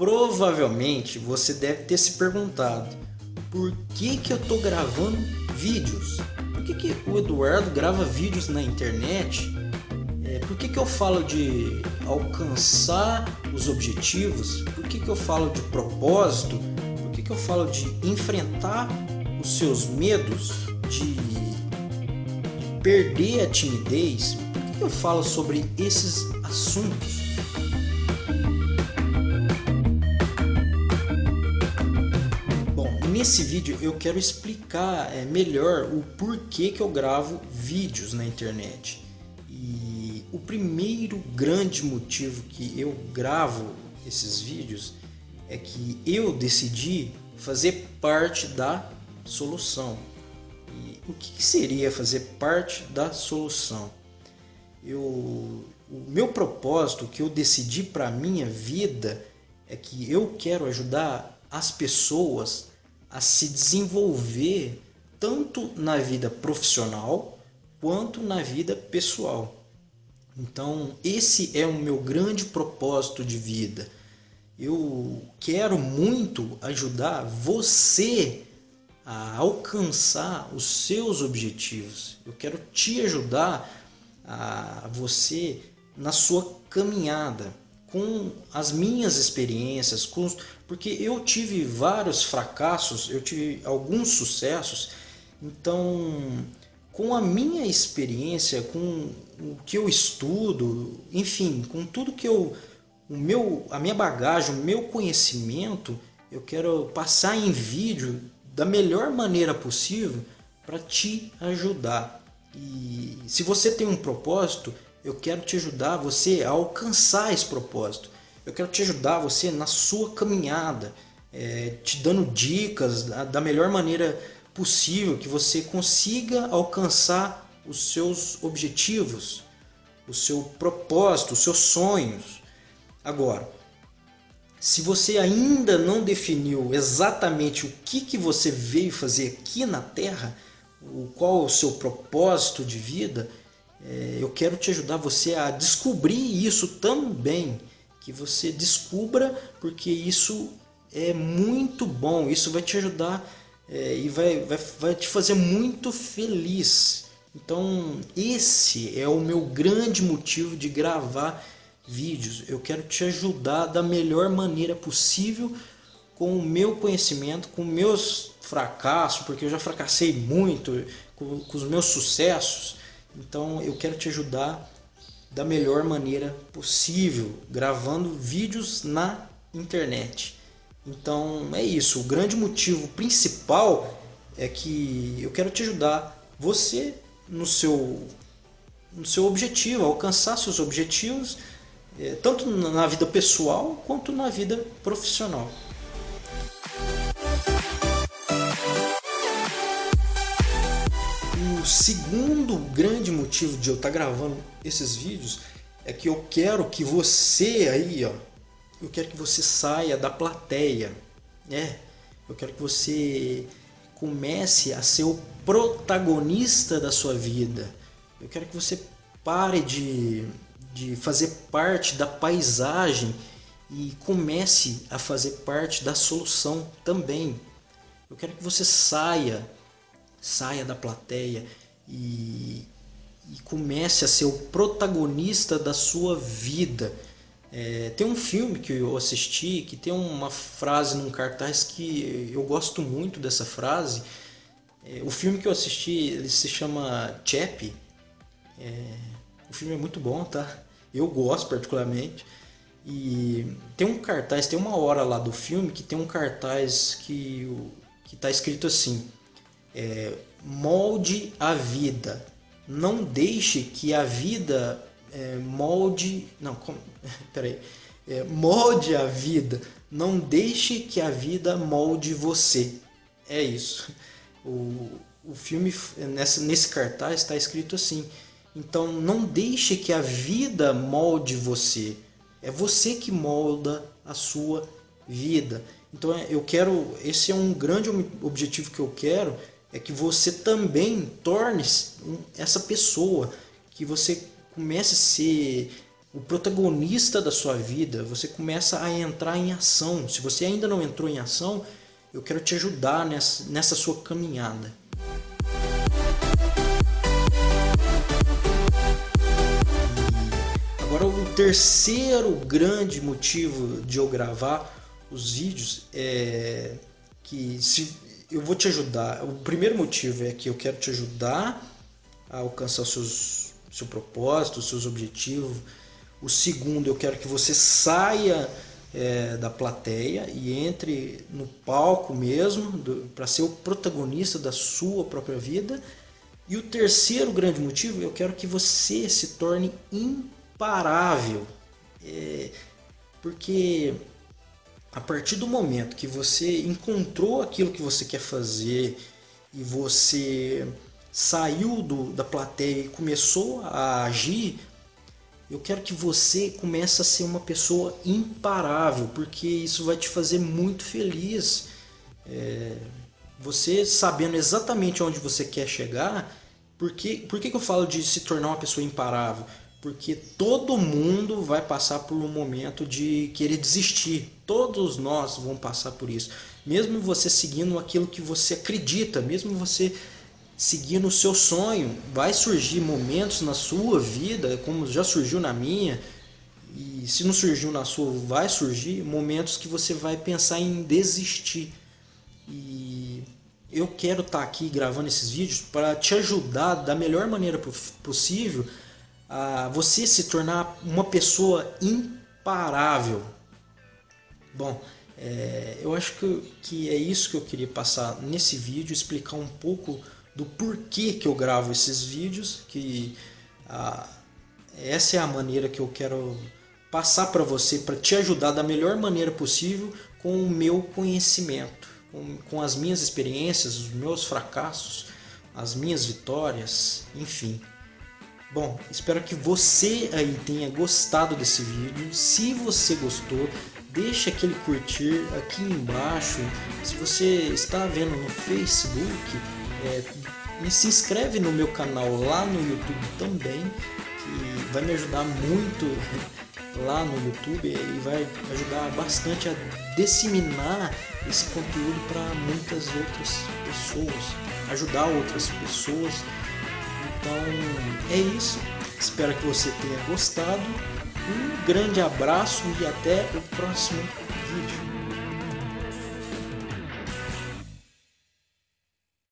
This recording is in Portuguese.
Provavelmente você deve ter se perguntado por que, que eu estou gravando vídeos? Por que, que o Eduardo grava vídeos na internet? É, por que, que eu falo de alcançar os objetivos? Por que, que eu falo de propósito? Por que, que eu falo de enfrentar os seus medos? De, de perder a timidez? Por que, que eu falo sobre esses assuntos? Nesse vídeo eu quero explicar é, melhor o porquê que eu gravo vídeos na internet. E o primeiro grande motivo que eu gravo esses vídeos é que eu decidi fazer parte da solução. E o que seria fazer parte da solução? Eu, o meu propósito que eu decidi para minha vida é que eu quero ajudar as pessoas a se desenvolver tanto na vida profissional quanto na vida pessoal. Então, esse é o meu grande propósito de vida. Eu quero muito ajudar você a alcançar os seus objetivos. Eu quero te ajudar a você na sua caminhada com as minhas experiências, com porque eu tive vários fracassos, eu tive alguns sucessos, então com a minha experiência, com o que eu estudo, enfim, com tudo que eu o meu a minha bagagem, o meu conhecimento, eu quero passar em vídeo da melhor maneira possível para te ajudar. E se você tem um propósito, eu quero te ajudar você a alcançar esse propósito. Eu quero te ajudar você na sua caminhada, é, te dando dicas da, da melhor maneira possível que você consiga alcançar os seus objetivos, o seu propósito, os seus sonhos. Agora, se você ainda não definiu exatamente o que, que você veio fazer aqui na Terra, o qual é o seu propósito de vida, é, eu quero te ajudar você a descobrir isso também que você descubra, porque isso é muito bom, isso vai te ajudar é, e vai, vai, vai te fazer muito feliz. Então, esse é o meu grande motivo de gravar vídeos. Eu quero te ajudar da melhor maneira possível com o meu conhecimento, com meus fracassos, porque eu já fracassei muito, com, com os meus sucessos. Então, eu quero te ajudar da melhor maneira possível, gravando vídeos na internet. Então é isso. O grande motivo principal é que eu quero te ajudar você no seu no seu objetivo, alcançar seus objetivos, é, tanto na vida pessoal quanto na vida profissional. Segundo grande motivo de eu estar tá gravando esses vídeos é que eu quero que você aí, ó, eu quero que você saia da plateia, né? Eu quero que você comece a ser o protagonista da sua vida. Eu quero que você pare de, de fazer parte da paisagem e comece a fazer parte da solução também. Eu quero que você saia saia da plateia e, e comece a ser o protagonista da sua vida. É, tem um filme que eu assisti que tem uma frase num cartaz que eu gosto muito dessa frase. É, o filme que eu assisti ele se chama Chappie. É, o filme é muito bom, tá? Eu gosto particularmente. E tem um cartaz, tem uma hora lá do filme que tem um cartaz que que está escrito assim: é, molde a vida. Não deixe que a vida é, molde. Não, peraí. É, molde a vida. Não deixe que a vida molde você. É isso. O, o filme, nessa, nesse cartaz, está escrito assim. Então, não deixe que a vida molde você. É você que molda a sua vida. Então, eu quero. Esse é um grande objetivo que eu quero é que você também torne essa pessoa, que você comece a ser o protagonista da sua vida, você começa a entrar em ação. Se você ainda não entrou em ação, eu quero te ajudar nessa, nessa sua caminhada. agora o terceiro grande motivo de eu gravar os vídeos é que se eu vou te ajudar. O primeiro motivo é que eu quero te ajudar a alcançar seus, seu propósito, seus objetivos. O segundo, eu quero que você saia é, da plateia e entre no palco mesmo para ser o protagonista da sua própria vida. E o terceiro grande motivo, eu quero que você se torne imparável. É, porque a partir do momento que você encontrou aquilo que você quer fazer e você saiu do, da plateia e começou a agir, eu quero que você comece a ser uma pessoa imparável, porque isso vai te fazer muito feliz. É, você sabendo exatamente onde você quer chegar, por que, por que, que eu falo de se tornar uma pessoa imparável? Porque todo mundo vai passar por um momento de querer desistir. Todos nós vamos passar por isso. Mesmo você seguindo aquilo que você acredita, mesmo você seguindo o seu sonho, vai surgir momentos na sua vida, como já surgiu na minha, e se não surgiu na sua, vai surgir momentos que você vai pensar em desistir. E eu quero estar aqui gravando esses vídeos para te ajudar da melhor maneira possível a você se tornar uma pessoa imparável. Bom, é, eu acho que, que é isso que eu queria passar nesse vídeo, explicar um pouco do porquê que eu gravo esses vídeos, que a, essa é a maneira que eu quero passar para você, para te ajudar da melhor maneira possível com o meu conhecimento, com, com as minhas experiências, os meus fracassos, as minhas vitórias, enfim. Bom, espero que você aí tenha gostado desse vídeo. Se você gostou, deixa aquele curtir aqui embaixo. Se você está vendo no Facebook, é, se inscreve no meu canal lá no YouTube também, que vai me ajudar muito lá no YouTube e vai ajudar bastante a disseminar esse conteúdo para muitas outras pessoas, ajudar outras pessoas então é isso. Espero que você tenha gostado. Um grande abraço e até o próximo vídeo.